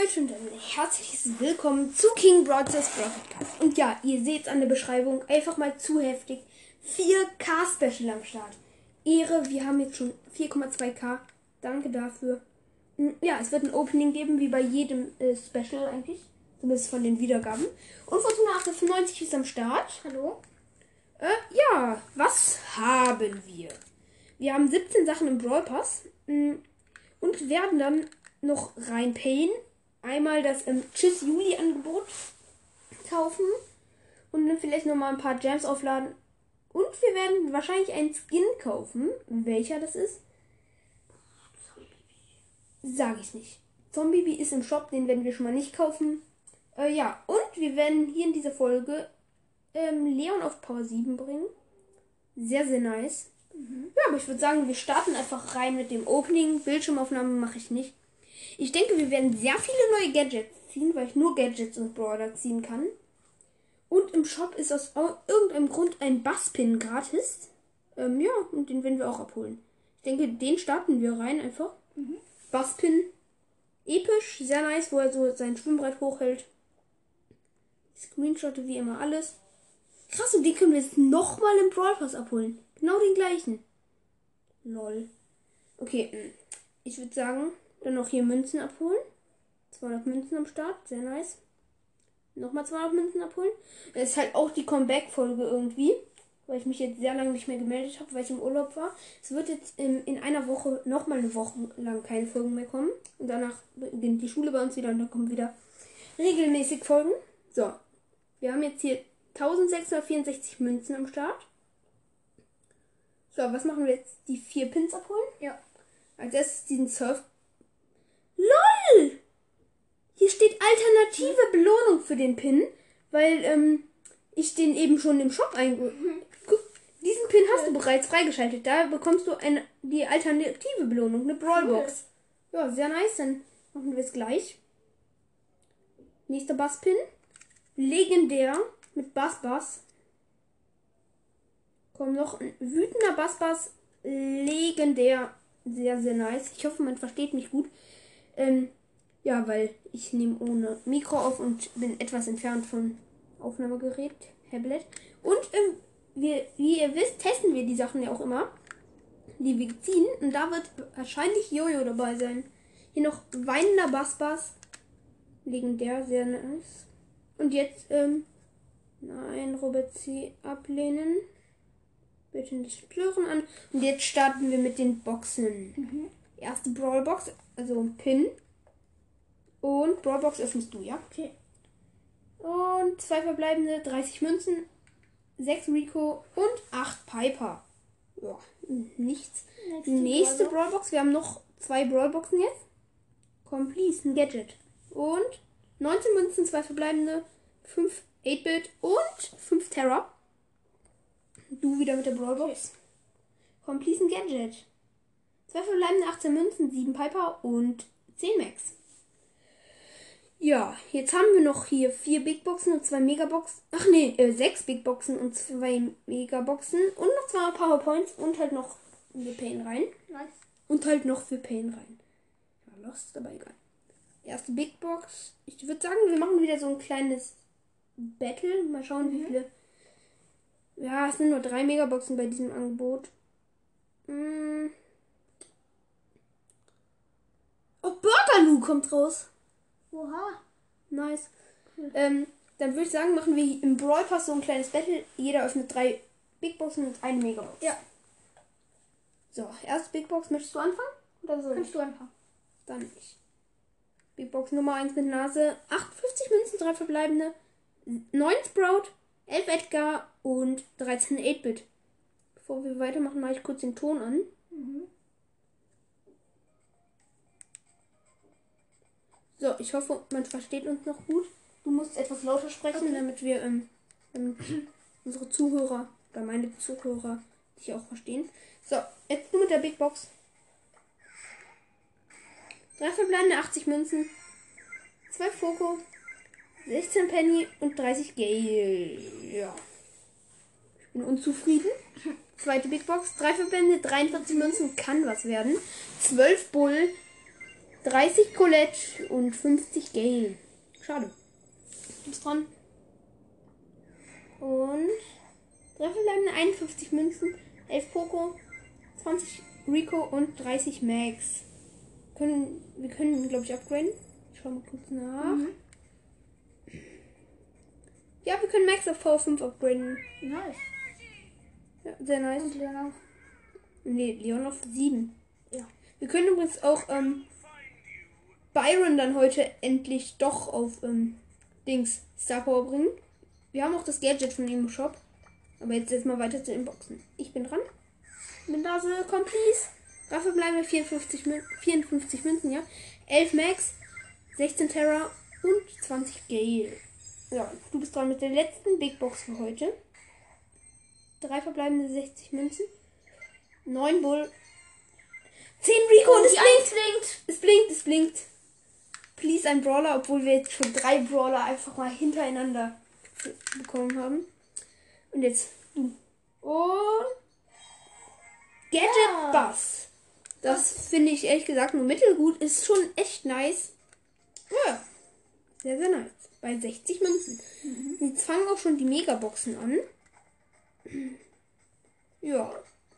Leute und ein herzliches Willkommen zu King Broadcast Broadcast. Und ja, ihr seht an der Beschreibung einfach mal zu heftig. 4K Special am Start. Ehre, wir haben jetzt schon 4,2K. Danke dafür. Hm, Ja, es wird ein Opening geben, wie bei jedem äh, Special eigentlich. Zumindest von den Wiedergaben. Und Fortuna 98 ist am Start. Hallo? Äh, ja, was haben wir? Wir haben 17 Sachen im Brawl Pass mm, und werden dann noch reinpayen. Einmal das ähm, Tschüss Juli Angebot kaufen und dann vielleicht noch mal ein paar Gems aufladen. Und wir werden wahrscheinlich einen Skin kaufen. Welcher das ist, sage ich nicht. Zombie ist im Shop, den werden wir schon mal nicht kaufen. Äh, ja, und wir werden hier in dieser Folge ähm, Leon auf Power 7 bringen. Sehr, sehr nice. Ja, aber ich würde sagen, wir starten einfach rein mit dem Opening. Bildschirmaufnahme mache ich nicht. Ich denke, wir werden sehr viele neue Gadgets ziehen, weil ich nur Gadgets und Brawler ziehen kann. Und im Shop ist aus au- irgendeinem Grund ein Basspin gratis. Ähm, ja, und den werden wir auch abholen. Ich denke, den starten wir rein einfach. Basspin. Episch, sehr nice, wo er so sein Schwimmbrett hochhält. Screenshotte wie immer alles. Krass, und den können wir jetzt nochmal im Brawl Pass abholen. Genau den gleichen. Lol. Okay, mm, ich würde sagen, dann noch hier Münzen abholen. 200 Münzen am Start, sehr nice. Nochmal 200 Münzen abholen. Das ist halt auch die Comeback-Folge irgendwie, weil ich mich jetzt sehr lange nicht mehr gemeldet habe, weil ich im Urlaub war. Es wird jetzt in, in einer Woche nochmal eine Woche lang keine Folgen mehr kommen. Und danach beginnt die Schule bei uns wieder und dann kommen wieder regelmäßig Folgen. So, wir haben jetzt hier 1664 Münzen am Start. So, was machen wir jetzt? Die vier Pins abholen? Ja. Als erstes diesen Surf. LOL! Hier steht alternative Belohnung für den Pin, weil ähm, ich den eben schon im Shop einge... Guck, diesen Pin hast du bereits freigeschaltet. Da bekommst du eine, die alternative Belohnung, eine Brawlbox. Ja, sehr nice. Dann machen wir es gleich. Nächster Basspin. Legendär mit Bass Bass. Kommt noch ein wütender Bass Bass. Legendär. Sehr, sehr nice. Ich hoffe, man versteht mich gut. Ähm, ja, weil ich nehme ohne Mikro auf und bin etwas entfernt vom Aufnahmegerät, Tablet. Und ähm, wir, wie ihr wisst, testen wir die Sachen ja auch immer, die wir ziehen. Und da wird wahrscheinlich Jojo dabei sein. Hier noch weinender Bass Bass. Legendär, sehr nice. Und jetzt, ähm, nein, Robert C. ablehnen. Bitte nicht stören an. Und jetzt starten wir mit den Boxen. Erste Brawlbox, also ein Pin. Und Brawlbox öffnest du, ja? Okay. Und zwei verbleibende, 30 Münzen, 6 Rico und 8 Piper. Ja, nichts. Nächste Nächste Brawlbox. Brawlbox. Wir haben noch zwei Brawlboxen jetzt. Komm, please, ein Gadget. Und 19 Münzen, zwei verbleibende, 5 8-Bit und 5 Terror. Du wieder mit der Brawlbox. Komm, please, ein Gadget. Zwei verbleibende, 18 Münzen, 7 Piper und 10 Max. Ja, jetzt haben wir noch hier vier Big Boxen und zwei Megaboxen. Ach nee, äh, sechs Big Boxen und zwei Megaboxen und noch zwei Powerpoints und halt noch für Pain rein. Nice. Und halt noch für Pain rein. Ja, lost, aber egal. Erste Big Box. Ich würde sagen, wir machen wieder so ein kleines Battle. Mal schauen, wie viele. Ja, es sind nur drei Megaboxen bei diesem Angebot. Hm. Oh, Burgerloo kommt raus. Oha. Nice. Ähm, dann würde ich sagen, machen wir im Brawl Pass so ein kleines Battle. Jeder öffnet drei Big Boxen und eine Megabox. Ja. So, erste Big Box. Möchtest du anfangen? Oder soll ich? Kannst du einfach. Dann ich. Big Box Nummer 1 mit Nase. 58 Münzen, 3 verbleibende. 9 Sprout, 11 Edgar und 13 8-Bit. Bevor wir weitermachen, mache ich kurz den Ton an. So, ich hoffe, man versteht uns noch gut. Du musst etwas lauter sprechen, damit wir ähm, damit unsere Zuhörer oder meine Zuhörer dich auch verstehen. So, jetzt nur mit der Big Box. Drei verbleibende 80 Münzen, 2 Foko, 16 Penny und 30 Gale. Ja. Ich bin unzufrieden. Zweite Big Box, 3 verbleibende, 43 Münzen, kann was werden. 12 Bull, 30 Colette und 50 Gale. Schade. Du bist dran. Und drei verbleibende 51 Münzen, 11 Poco, 20 Rico und 30 Max. Können, wir können, glaube ich, upgraden. Ich schau mal kurz nach. Mhm. Ja, wir können Max auf V5 upgraden. Nice. Ja, sehr nice. Und dann auch. Nee, Leon auf 7. Ja. Wir können übrigens auch ähm, Byron dann heute endlich doch auf ähm, Dings Star Power bringen. Wir haben auch das Gadget von ihm im Shop. Aber jetzt erstmal weiter zu den Boxen. Ich bin dran. Mit Nase, komm please. Dafür bleiben wir 54, Mün 54 Münzen, ja. 11 Max, 16 Terra und 20 Gale. Ja, du bist dran mit der letzten Big Box für heute. Drei verbleibende 60 Münzen. 9 Bull. 10 Rico und es blinkt. Eins blinkt. Es blinkt, es blinkt. Please ein Brawler, obwohl wir jetzt schon drei Brawler einfach mal hintereinander bekommen haben. Und jetzt du. Und Gadget Ja. Bass. Das finde ich ehrlich gesagt nur mittelgut. Ist schon echt nice. Ja. Sehr, sehr nice. Bei 60 Münzen. Jetzt fangen auch schon die Megaboxen an. Ja.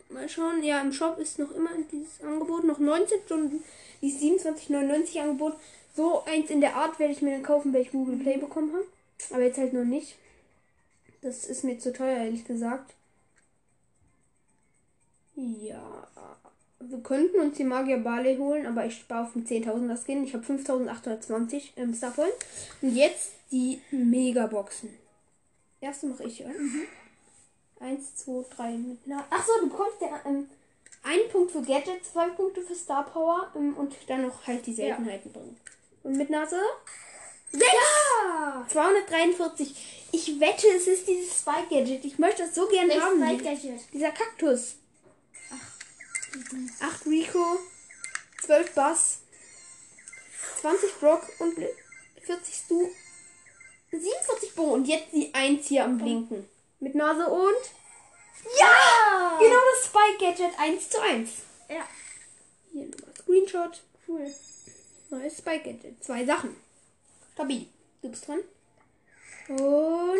Mal schauen. Ja, im Shop ist noch immer dieses Angebot. Noch 19 Stunden. Die 27,99 Angebot. So eins in der Art werde ich mir dann kaufen, wenn ich Google Play bekommen habe. Aber jetzt halt noch nicht. Das ist mir zu teuer, ehrlich gesagt. Ja. Wir könnten uns die Magier Barley holen, aber ich spare auf den 10.000er Skin. Ich habe 5.820 im Starpoint. Und jetzt die Megaboxen. Erste mache ich, oder? Eins, zwei, drei. Mit Na Achso, du bekommst ja ähm, einen Punkt für Gadget, zwei Punkte für Star Power ähm, und dann noch halt die Seltenheiten bringen. Und mit Nase? Sechs! Ja. 243. Ich wette, es ist dieses Spike Gadget. Ich möchte das so gerne haben. Welches Gadget? Dieser Kaktus. 8 Rico, 12 Bass, 20 Brock und Bli- 40 Stu, 47 Bo und jetzt die 1 hier am Blinken. Mit Nase und. Ja! Genau das Spike Gadget 1 zu 1. Ja. Hier nochmal Screenshot. Cool. Neues Spike Gadget. Zwei Sachen. Stabil. Du bist dran. Und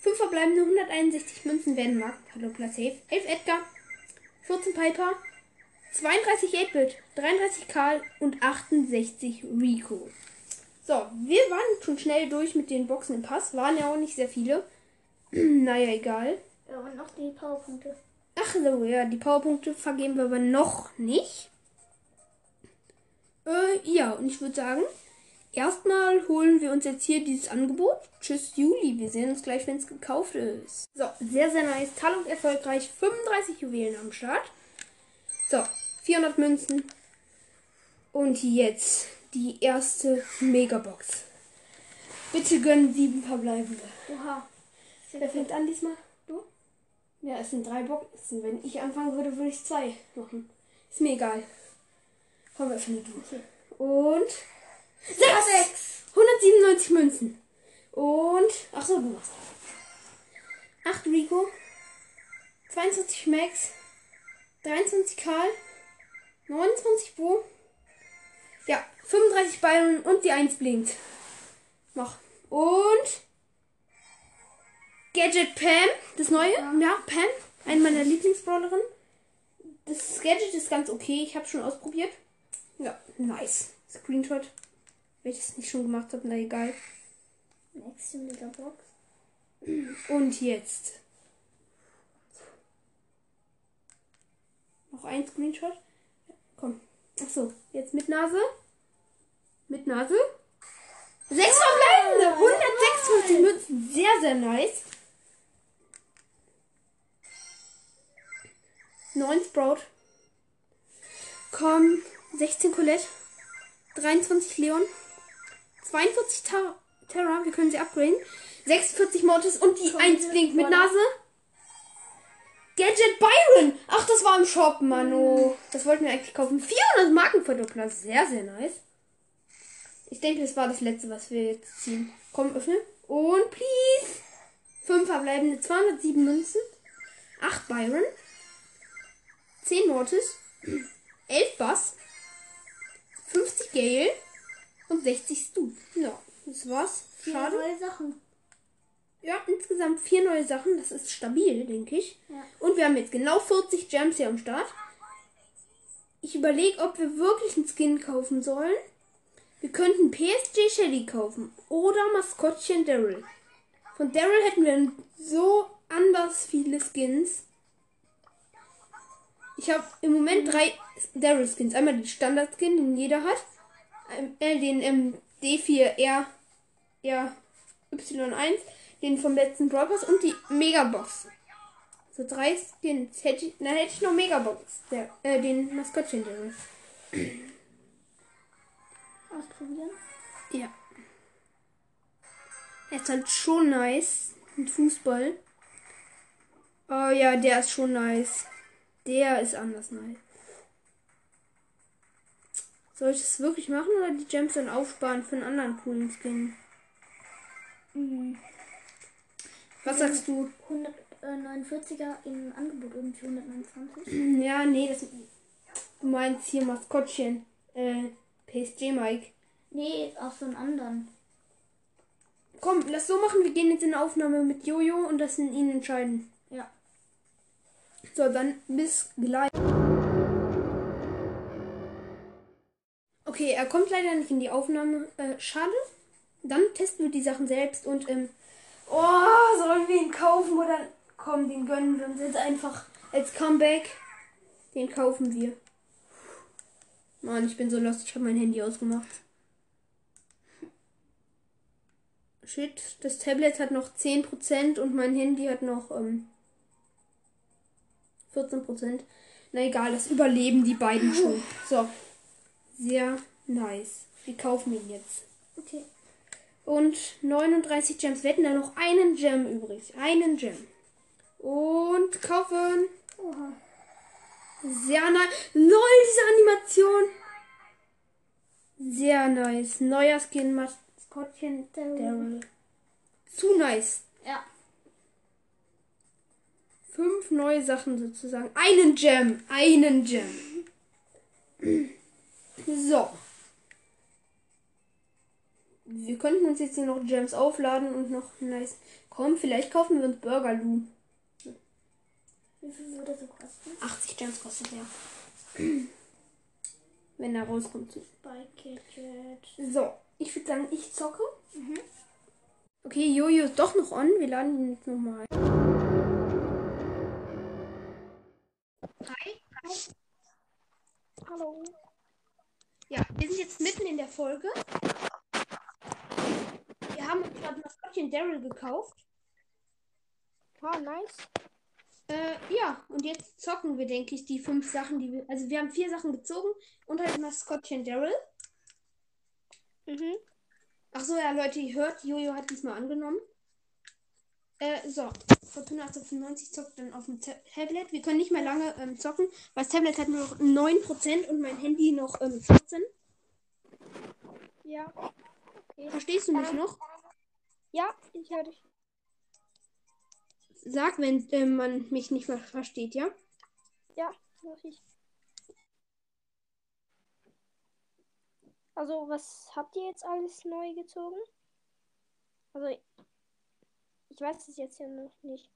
5 verbleibende 161 Münzen werden markt. Hallo Platz safe. 11 Edgar. 14 Piper. 32 8-Bit. 33 Karl und 68 Rico. So, wir waren schon schnell durch mit den Boxen im Pass. Waren ja auch nicht sehr viele. naja, egal. Ja, und noch die Powerpunkte. Ach so, ja, die Powerpunkte vergeben wir aber noch nicht. Und ich würde sagen, erstmal holen wir uns jetzt hier dieses Angebot. Tschüss, Juli. Wir sehen uns gleich, wenn es gekauft ist. So, sehr, sehr nice. Talent erfolgreich. 35 Juwelen am Start. So, 400 Münzen. Und jetzt die erste Megabox. Bitte gönnen sieben verbleibende. Oha. Wer fängt an diesmal? Du? Ja, es sind drei Boxen. Wenn ich anfangen würde, würde ich zwei machen. Ist mir egal. Komm, öffne du. Und. Sechs! 197 Münzen. Und. Ach so, du machst. 8 Rico. 22 Max. 23 Karl. 29 Bo. Ja, 35 Byron und die 1 blinkt. Mach. Und. Gadget Pam, das neue. Ja, Pam, eine meiner Lieblingsbrawlerinnen. Das Gadget ist ganz okay, ich habe schon ausprobiert. Nice. Screenshot. Wenn ich das nicht schon gemacht habe, na egal. Nächste Megabox. Und jetzt. Noch ein Screenshot. Komm. Ach so, jetzt mit Nase. Mit Nase. Sechs verbleibende. 156 Münzen. Sehr, sehr nice. 9 Sprout. Komm. 16 Colette. 23 Leon. 42 Tar Terra. Wir können sie upgraden. 46 Mortis und die Schon 1 wieder blinkt mit. Nase. Gadget Byron. Ach, das war im Shop, Mano. Das wollten wir eigentlich kaufen. 400 Markenverdoppler. Sehr, sehr nice. Ich denke, das war das letzte, was wir jetzt ziehen. Komm, öffne. Und please. 5 verbleibende 207 Münzen. 8 Byron. 10 Mortis. 11 Bass. 50 Gale und 60 Stu. Ja, das war's. Vier Schade. neue Sachen. Ja, insgesamt vier neue Sachen. Das ist stabil, denke ich. Ja. Und wir haben jetzt genau 40 Gems hier am Start. Ich überlege, ob wir wirklich einen Skin kaufen sollen. Wir könnten PSG Shelly kaufen oder Maskottchen Daryl. Von Daryl hätten wir so anders viele Skins. Ich habe im Moment drei Daryl Skins. Einmal den Standard Skin, den jeder hat. Ähm, Äh, den ähm, D4R R Y1, den vom letzten Pass und die Megabox. So drei Skins. Hätte ich, dann hätte ich noch Megabox. Der, äh, den Maskottchen Daryl. Ausprobieren. Ja. Er ist halt schon nice. Mit Fußball. Oh ja, der ist schon nice. Der ist anders nice. Soll ich das wirklich machen oder die Gems dann aufsparen für einen anderen coolen Skin? Mhm. Was sagst du? 149er im Angebot irgendwie 129. Ja, nee, das. Du meinst hier Maskottchen. Äh, PSG Mike. Nee, auch so einen anderen. Komm, lass so machen. Wir gehen jetzt in eine Aufnahme mit Jojo und lassen ihn entscheiden. Ja. So, dann bis gleich. Okay, er kommt leider nicht in die Aufnahme. Äh, schade. Dann testen wir die Sachen selbst und, ähm, oh, sollen wir ihn kaufen oder, komm, den gönnen wir uns jetzt einfach als Comeback. Den kaufen wir. Mann, ich bin so lost, ich habe mein Handy ausgemacht. Shit, das Tablet hat noch 10% und mein Handy hat noch, ähm, 14%. Na egal, das überleben die beiden schon. So. Sehr nice. Wir kaufen ihn jetzt. Okay. Und 39 Gems. Wir hätten da noch einen Gem übrig. Einen Gem. Und kaufen. Oha. Sehr nice. LOL, diese Animation. Sehr nice. Neuer Skin Maskottchen Daryl. Zu nice. Ja. Fünf neue Sachen sozusagen. Einen Gem. Einen Gem. So. Wir könnten uns jetzt hier noch Gems aufladen und noch nice. Komm, vielleicht kaufen wir uns Burger Lou. Wie viel würde so kosten? 80 Gems kostet der. Wenn er rauskommt. So, ich würde sagen, ich zocke. Okay, Jojo ist doch noch on. Wir laden ihn jetzt nochmal ein. Hi. Hallo. Ja, wir sind jetzt mitten in der Folge. Wir haben uns gerade Maskottchen Daryl gekauft. Ah, nice. Äh, ja, und jetzt zocken wir, denke ich, die fünf Sachen, die wir. Also wir haben vier Sachen gezogen und halt Maskottchen Daryl. Mhm. Ach so, ja, Leute, ihr hört, Jojo hat diesmal angenommen. Äh, so. Fortuna 1895 zockt dann auf dem Ta- Tablet. Wir können nicht mehr lange ähm, zocken, weil das Tablet hat nur noch 9% und mein Handy noch ähm, 14. Ja. Verstehst du mich noch? Ja, ich höre dich. Sag, wenn äh, man mich nicht mehr versteht, ja? Ja, mach ich. Also, was habt ihr jetzt alles neu gezogen? Also, ich weiß es jetzt ja noch nicht.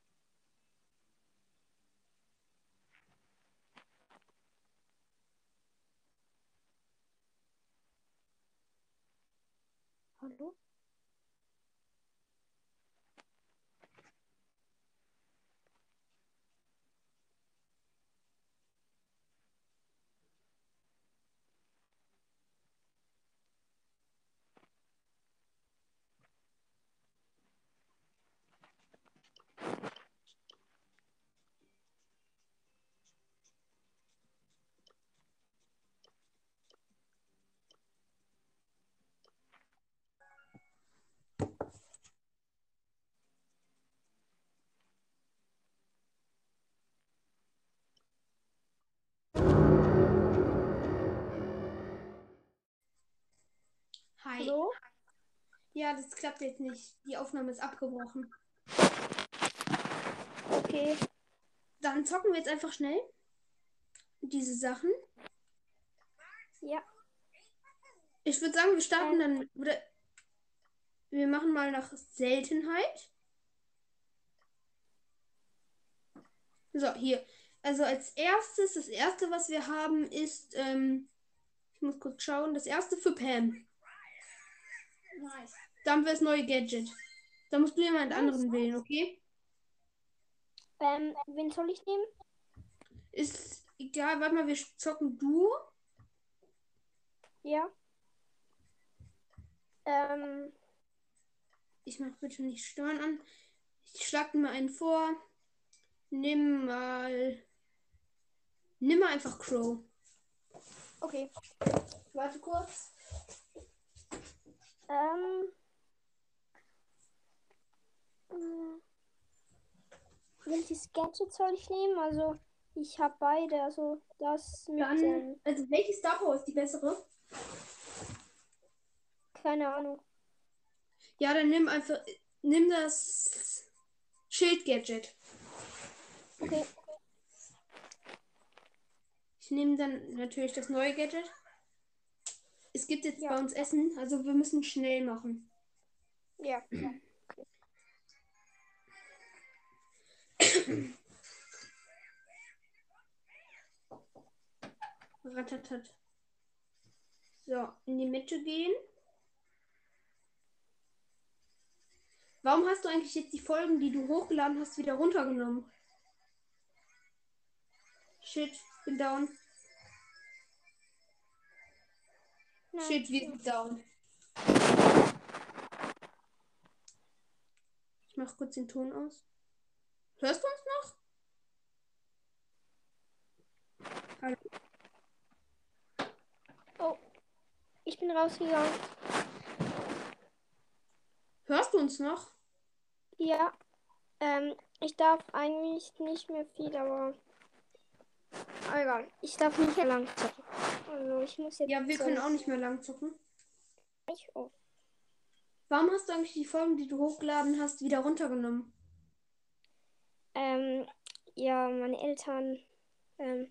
Hallo? Hi. Hallo? Ja, das klappt jetzt nicht. Die Aufnahme ist abgebrochen. Okay. Dann zocken wir jetzt einfach schnell diese Sachen. Ja. Ich würde sagen, wir starten dann. Oder wir machen mal nach Seltenheit. So, hier. Also als erstes, das erste, was wir haben, ist, ähm, ich muss kurz schauen, das erste für Pam. Nice. Da haben wir das neue Gadget. Da musst du jemand anderen wählen, okay? Ähm, wen soll ich nehmen? Ist egal, warte mal, wir zocken du. Ja. Ähm, Ich mach bitte nicht Stören an. Ich schlag mal einen vor. Nimm mal. Nimm mal einfach Crow. okay. Warte kurz. Ähm. äh, Welches Gadget soll ich nehmen? Also, ich habe beide. Also, das mit. Dann, Ähm, also welche Star Power ist die bessere? keine Ahnung. Ja, dann nimm einfach. Nimm das Schild-Gadget. Okay. Ich nehme dann natürlich das neue Gadget. Es gibt jetzt Ja. bei uns Essen, also wir müssen schnell machen. Ja. Ratatat. So, in die Mitte gehen. Warum hast du eigentlich jetzt die Folgen, die du hochgeladen hast, wieder runtergenommen? Shit, bin down. Nein. Shit, wir sind down. Ich mach kurz den Ton aus. Hörst du uns noch? Hallo. Oh. Ich bin rausgegangen. Hörst du uns noch? Ja. Ähm, ich darf eigentlich nicht mehr viel, aber. Aber Egal. Ich darf nicht mehr lang zocken. Also, ich muss jetzt. Ja, wir können auch nicht mehr lang zocken. nicht. Oh. Warum hast du eigentlich die Folgen, die du hochgeladen hast, wieder runtergenommen? Ähm, ja, meine Eltern ähm,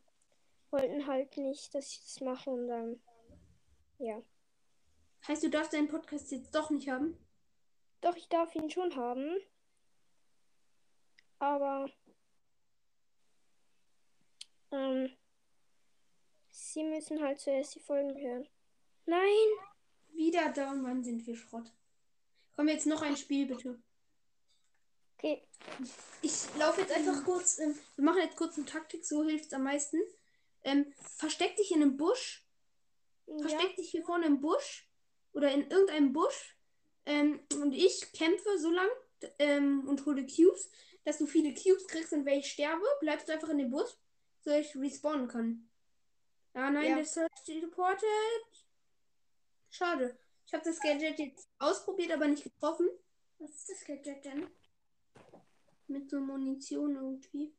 wollten halt nicht, dass ich das mache und dann. Ja. Heißt, du darfst deinen Podcast jetzt doch nicht haben? Doch, ich darf ihn schon haben. Aber. Ähm, sie müssen halt zuerst die Folgen hören. Nein! Wieder down, wann sind wir Schrott? Komm, jetzt noch ein Spiel, bitte. Okay. Ich laufe jetzt einfach kurz. Ähm, wir machen jetzt kurz eine Taktik, so hilft es am meisten. Ähm, versteck dich in einem Busch. Ja. Versteck dich hier vorne im Busch. Oder in irgendeinem Busch. Ähm, und ich kämpfe so lang ähm, und hole Cubes, dass du viele Cubes kriegst und wenn ich sterbe, bleibst du einfach in dem Busch, so ich respawnen kann. Ah nein, Ja. der Search teleportet. Schade. Ich habe das Gadget jetzt ausprobiert, aber nicht getroffen. Was ist das Gadget denn? Mit so Munition irgendwie.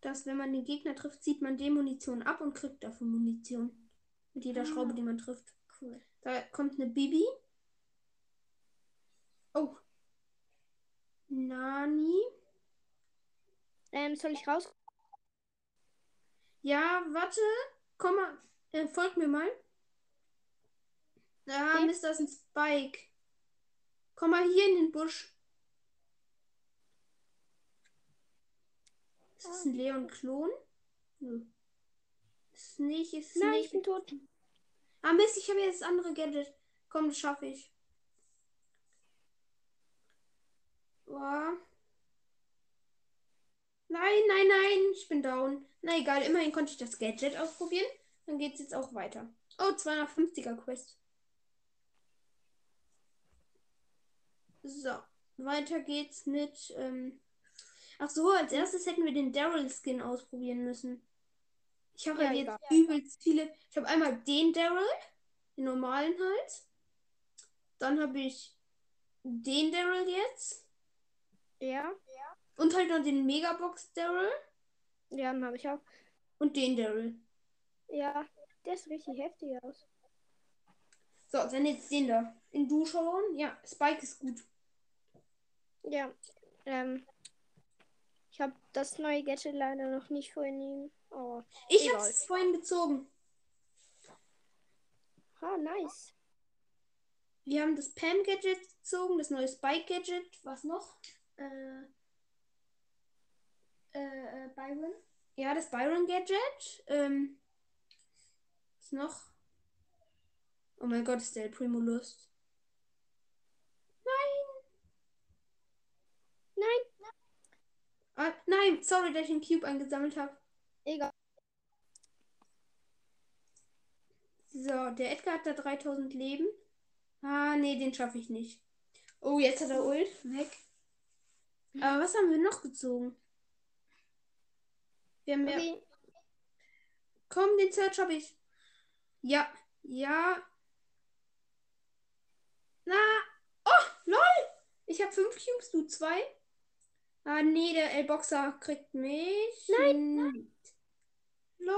Dass, wenn man den Gegner trifft, zieht man die Munition ab und kriegt dafür Munition. Mit jeder Ah. Schraube, die man trifft. Cool. Da kommt eine Bibi. Oh. Nani. Ähm, soll ich raus? Ja, warte. Komm mal. Äh, folg mir mal. Ah, Okay. Das ist ein Spike. Komm mal hier in den Busch. Ist das ein Leon-Klon? Nö. Ist nicht, ist Nein, nicht. ich bin tot. Ah, Mist, ich habe jetzt das andere Gadget. Komm, das schaffe ich. Nein, nein, nein, ich bin down. Na egal, immerhin konnte ich das Gadget ausprobieren. Dann geht's jetzt auch weiter. Oh, 250er Quest. So, weiter geht's mit. Ähm Ach so, als erstes hätten wir den Daryl-Skin ausprobieren müssen. Ich habe Ja, halt jetzt egal. übelst viele. Ich habe einmal den Daryl, den normalen halt. Dann habe ich den Daryl jetzt. Ja. Und halt noch den Megabox Daryl. Ja, dann habe ich auch. Und den Daryl. Ja, der ist richtig heftig aus. So, dann jetzt den da. In Du schauen. Ja, Spike ist gut. Ja. Ähm, ich habe das neue Gadget leider noch nicht vorhin. Aber Ich Egal. habe es vorhin gezogen. Ah, nice. Wir haben das Pam-Gadget gezogen, das neue Spike-Gadget. Was noch? Äh, äh, äh, Byron. Ja, das Byron-Gadget. Ähm, was noch? Oh mein Gott, ist der Primo Lust. Nein, Ah, nein, sorry, dass ich den Cube eingesammelt habe. egal. So, der Edgar hat da 3000 Leben. Ah, nee, den schaffe ich nicht. Oh, jetzt hat er Ult. Weg. Aber was haben wir noch gezogen? Wir haben ja. Okay. Komm, den Search habe ich. Ja, ja. Na. Oh, lol. Ich habe fünf Cubes, du zwei. Ah, nee, der El-Boxer kriegt mich. Nein. Lol.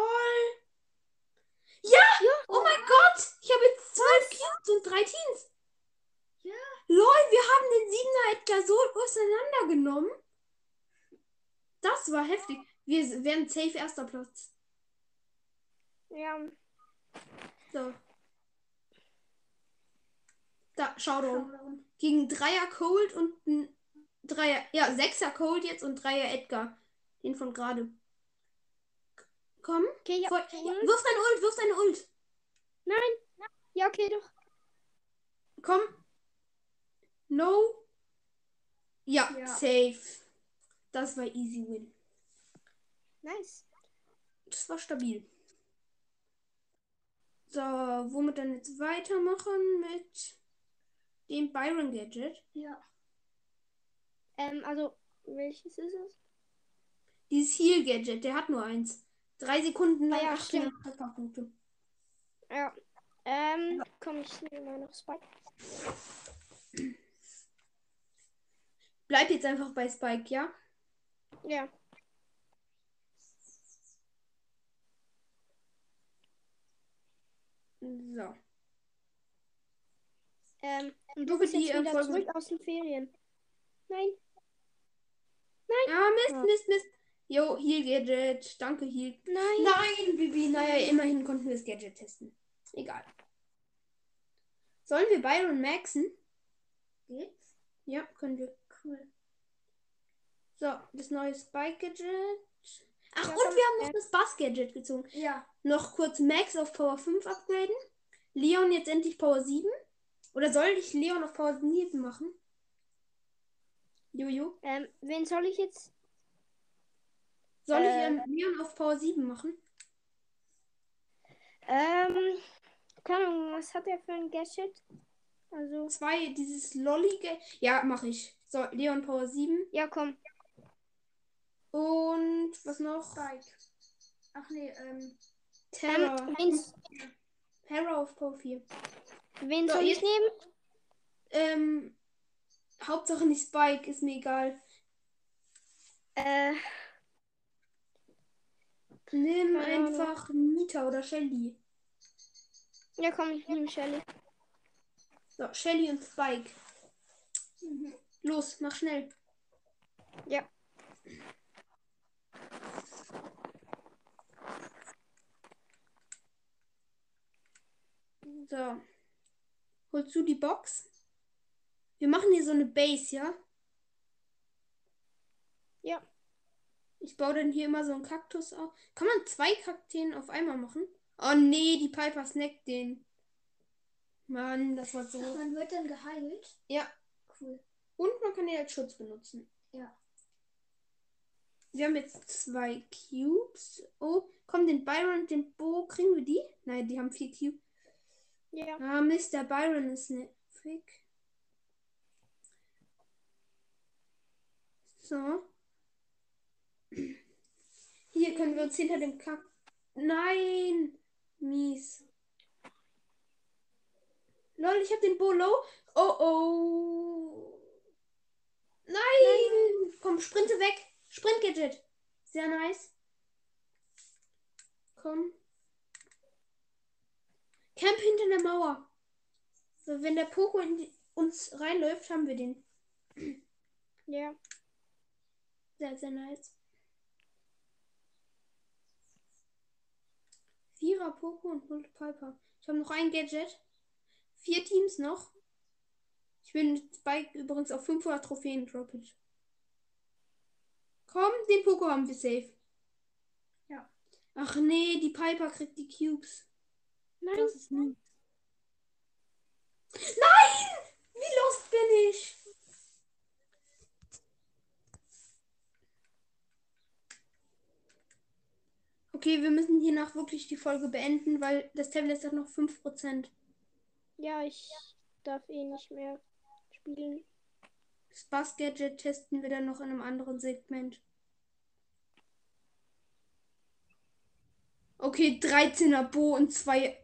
Ja! Oh mein Gott! Ich habe jetzt zwölf Cubes und drei Teams. Ja. Lol, wir haben den Siebener Edgar so auseinandergenommen. Das war heftig. Wir werden safe erster Platz. Ja. So. Da, Showdown. Gegen Dreier Cold und ein Dreier, ja, Sechser Cold jetzt und Dreier Edgar. Den von gerade. Komm. Okay, ja. Vor, ja, wirf deine Ult, wirf deine Ult. Nein. Ja, okay, doch. Komm. No. Ja, Ja. safe. Das war easy win. Nice. Das war stabil. So, womit dann jetzt weitermachen? Mit dem Byron Gadget. Ja. Ähm, also, welches ist es? Dieses Heal Gadget, der hat nur eins. Drei Sekunden lang Ah ja, 18 Trefferpunkte. Ja. Ähm, komm, ich nehme mal noch Spike. Bleib jetzt einfach bei Spike, ja? Ja. So. Ähm, und du bist die jetzt wieder Erfolge. zurück aus den Ferien. Nein. Ah, Mist, Ja. Mist, Mist. Jo, Heal Gadget. Danke, Heal. Nein. Nein, Bibi. Naja, immerhin konnten wir das Gadget testen. Egal. Sollen wir Byron maxen? Geht's? Ja, können wir. Cool. So, das neue Spike-Gadget. Ach, Ja, und wir haben noch äh. das Bass-Gadget gezogen. Ja. Noch kurz Max auf Power 5 upgraden. Leon jetzt endlich Power 7. Oder soll ich Leon auf Power 7 machen? Jojo. Ähm, wen soll ich jetzt? Soll ich Äh. ähm, Leon auf Power 7 machen? Ähm, keine Ahnung, was hat er für ein Gadget? Also, Zwei, dieses lollige. Ja, mache ich. So, Leon Power 7. ja, komm. Und was noch? Spike. Ach nee, ähm. Terra. Wen, Terra auf Power 4. wen So, soll ich jetzt- nehmen? Ähm, Hauptsache nicht Spike, ist mir egal. Äh, Nimm einfach Nita oder Shelly. ja, komm, ich nehme Shelly. So, Shelly und Spike. Mhm. Los, mach schnell. Ja. So. Holst du die Box? Wir machen hier so eine Base, ja? Ja. Ich baue dann hier immer so einen Kaktus auf. Kann man zwei Kakteen auf einmal machen? Oh nee, die Piper snackt den. Mann, das war so. Man wird dann geheilt. Ja. Cool. Und man kann die als Schutz benutzen. Ja. Wir haben jetzt zwei Cubes. Oh, komm, den Byron und den Bo, kriegen wir die? Nein, die haben vier Cubes. Ja. Ah, der Byron ist nervig. So. Hier können wir uns hinter dem Kack. Nein! Mies. Lol, ich hab den Bo low. Oh oh. Nein! Komm, sprinte weg. Sprint Gadget. Sehr nice. Komm. Camp hinter der Mauer. So, wenn der Poco in die, uns reinläuft, haben wir den. Ja. Sehr, sehr nice. 4 Tira, Poco und Holt Piper. Ich habe noch ein Gadget. Vier Teams noch. Ich bin mit Spike übrigens auf 500 Trophäen dropped. Komm, den Poco haben wir safe. Ja. Ach nee, die Piper kriegt die Cubes. Nein. Das ist nie. Nein! Wie lost bin ich? Okay, wir müssen hiernach wirklich die Folge beenden, weil das Tablet hat noch 5%. Ja, ich darf eh nicht mehr spielen. Das Bass Gadget testen wir dann noch in einem anderen Segment. Okay, 13er Bo und zwei.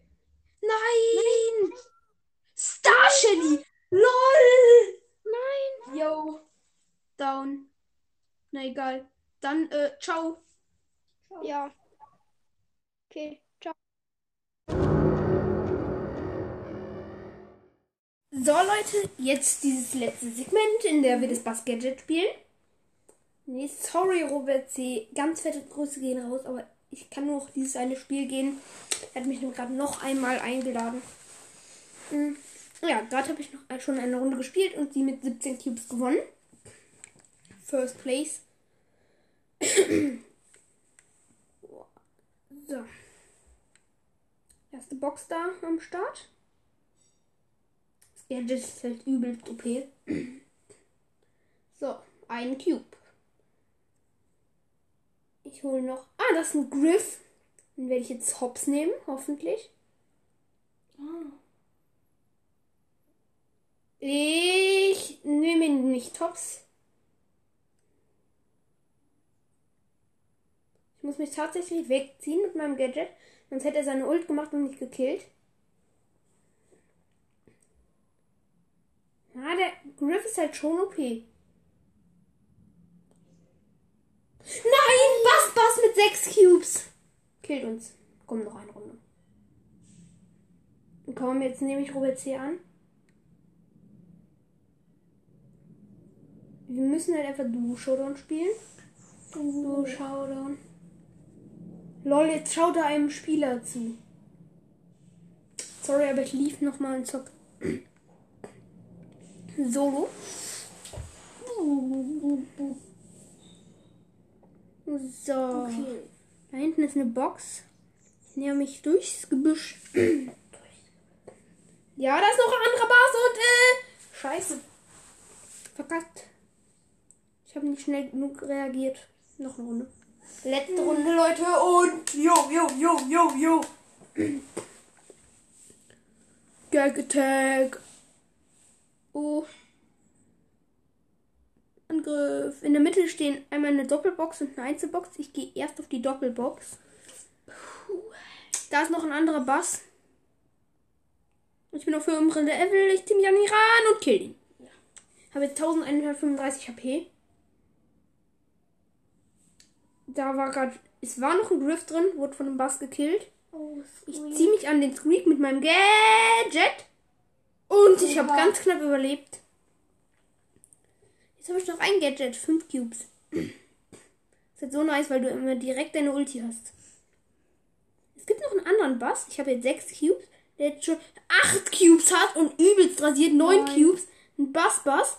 Nein! Star Shelly! LOL! Nein. Yo. Down. Na egal. Dann, äh, ciao. Ja. Okay, ciao. So, Leute, jetzt dieses letzte Segment, in der wir das Bass Gadget spielen. Nee, sorry, Robert C. Ganz fette Grüße gehen raus, aber ich kann nur noch dieses eine Spiel gehen. Er hat mich gerade noch einmal eingeladen. Hm, Ja, gerade habe ich noch schon eine Runde gespielt und sie mit 17 Cubes gewonnen. First Place. so. Erste Box da am Start. Das ist halt übelst OP. So, ein Cube. Ich hole noch. Ah, das ist ein Griff. Den werde ich jetzt hops nehmen, hoffentlich. Ah. Ich nehme ihn nicht hops. Ich muss mich tatsächlich wegziehen mit meinem Gadget. Sonst hätte er seine Ult gemacht und mich gekillt. Ja, der Griff ist halt schon OP. Nein, Bass, Bass mit sechs Cubes. Killt uns. Komm, noch eine Runde. Komm, jetzt nehme ich Robert C. an. Wir müssen halt einfach Duo Showdown spielen. Duo Showdown. Lol, jetzt schaut er einem Spieler zu. Sorry, aber ich lief nochmal und zock. Solo. So. Okay. Da hinten ist eine Box. Ich näher mich durchs Gebüsch. ja, da ist noch ein anderer Bas und äh. Scheiße. Verkackt. Ich habe nicht schnell genug reagiert. Noch eine Runde. Letzte Runde, Leute. Und jo, jo, jo, jo, jo. Gag Attack. Oh. Angriff. In der Mitte stehen einmal eine Doppelbox und eine Einzelbox. Ich gehe erst auf die Doppelbox. Da ist noch ein anderer Bass. Ich bin auf höherem Level. Ich ziehe mich an ihn ran und kill ihn. Habe jetzt 1135 HP. Da war gerade. Es war noch ein Griff drin, wurde von einem Bass gekillt. Oh, Ich ziehe mich an den Squeak mit meinem Gadget. Und ich habe ganz knapp überlebt. Jetzt habe ich noch ein Gadget, 5 Cubes. ist halt so nice, weil du immer direkt deine Ulti hast. Es gibt noch einen anderen Bass. Ich habe jetzt 6 Cubes, der jetzt schon 8 Cubes hat und übelst rasiert 9 Nein. Cubes. Ein Bass-Bass.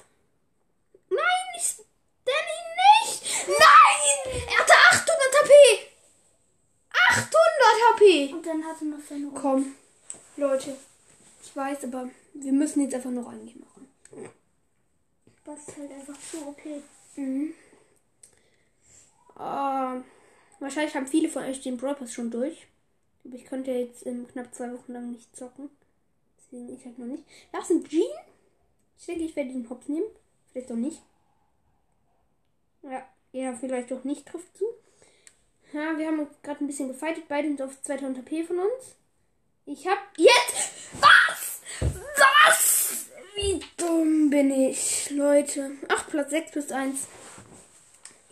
Nein, ich stelle ihn nicht. Nein! Er hatte 800 HP. 800 HP. Und dann hat er noch seine Ruhe. Komm, Leute. Ich weiß, aber wir müssen jetzt einfach noch machen. Das ist halt einfach so okay. Mhm. Ah, wahrscheinlich haben viele von euch den Brawl schon durch. Aber ich konnte jetzt ähm, knapp zwei Wochen lang nicht zocken. Deswegen ich halt noch nicht. Da ist ein Jean. Ich denke, ich werde den Hops nehmen. Vielleicht auch nicht. Ja, ja, vielleicht auch nicht trifft zu. Ja, wir haben gerade ein bisschen gefightet. Beide sind auf 2000 HP von uns. Ich hab jetzt. Was? Was? Wie dumm bin ich, Leute. Ach, Platz 6 plus 1.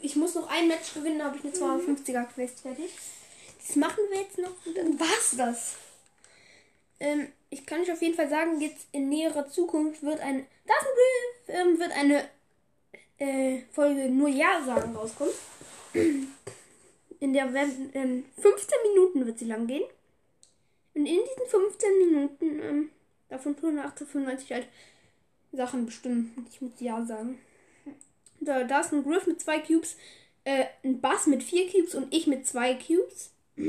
Ich muss noch ein Match gewinnen, da habe ich eine 250er Quest fertig. Das machen wir jetzt noch und dann war's das. Ähm, ich kann euch auf jeden Fall sagen, jetzt in näherer Zukunft wird ein. Das ist ein Brief, ähm, wird eine äh, Folge nur Ja sagen rauskommen. In der werden ähm, 15 Minuten wird sie lang gehen. Und in diesen 15 Minuten, ähm, davon tun 1895 halt Sachen bestimmen. Ich muss ja sagen. Da, da ist ein Griff mit zwei Cubes, äh, ein Bass mit vier Cubes und ich mit zwei Cubes.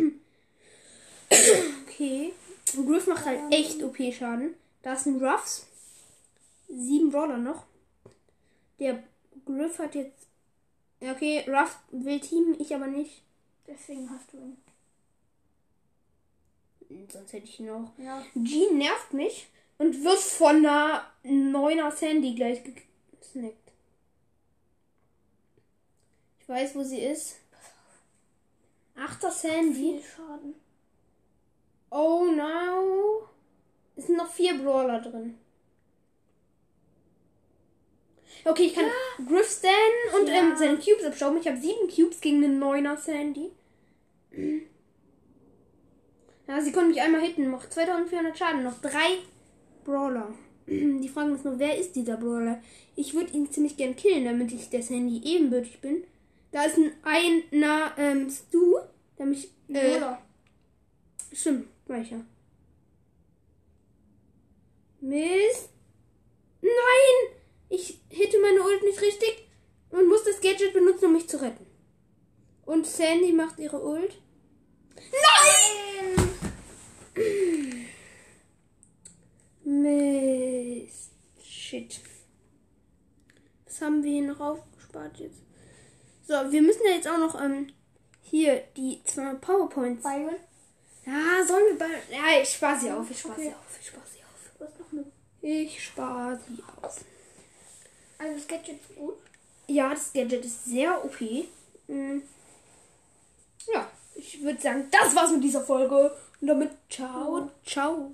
okay. Ein Griff macht halt echt OP-Schaden. Da ist ein Ruffs. Sieben Brawler noch. Der Griff hat jetzt. Okay, Ruff will teamen, ich aber nicht. Deswegen hast du ihn. Sonst hätte ich ihn auch. Ja. Jean nervt mich und wird von einer 9er Sandy gleich gesnackt. Ich weiß, wo sie ist. 8er Sandy. Viel Schaden. Oh no. Es sind noch vier Brawler drin. Okay, ich kann Griff stannen und Ja. ähm, seine Cubes abstauben. Ich habe sieben Cubes gegen eine 9er Sandy. Ja, sie konnte mich einmal hitten. Macht 2400 Schaden. Noch drei Brawler. Die Frage ist nur, wer ist dieser Brawler? Ich würde ihn ziemlich gern killen, damit ich der Sandy ebenbürtig bin. Da ist ein einer ähm, Stu, der mich. Äh, Oder? Stimmt, welcher? Mist. Nein! Ich hitte meine Ult nicht richtig und muss das Gadget benutzen, um mich zu retten. Und Sandy macht ihre Ult. Nein! Mist. Shit. Was haben wir hier noch aufgespart jetzt? So, wir müssen ja jetzt auch noch ähm, hier die zwei PowerPoints Byron? ja, sollen wir bei. Ja, ich spare sie auf. Ich spare sie Okay. auf. Ich spare sie auf. Du hast noch eine. Ich spare sie auf. Also das Gadget ist gut. Ja, das Gadget ist sehr OP. Mm. Ja, ich würde sagen, das war's mit dieser Folge. Und damit ciao, ciao.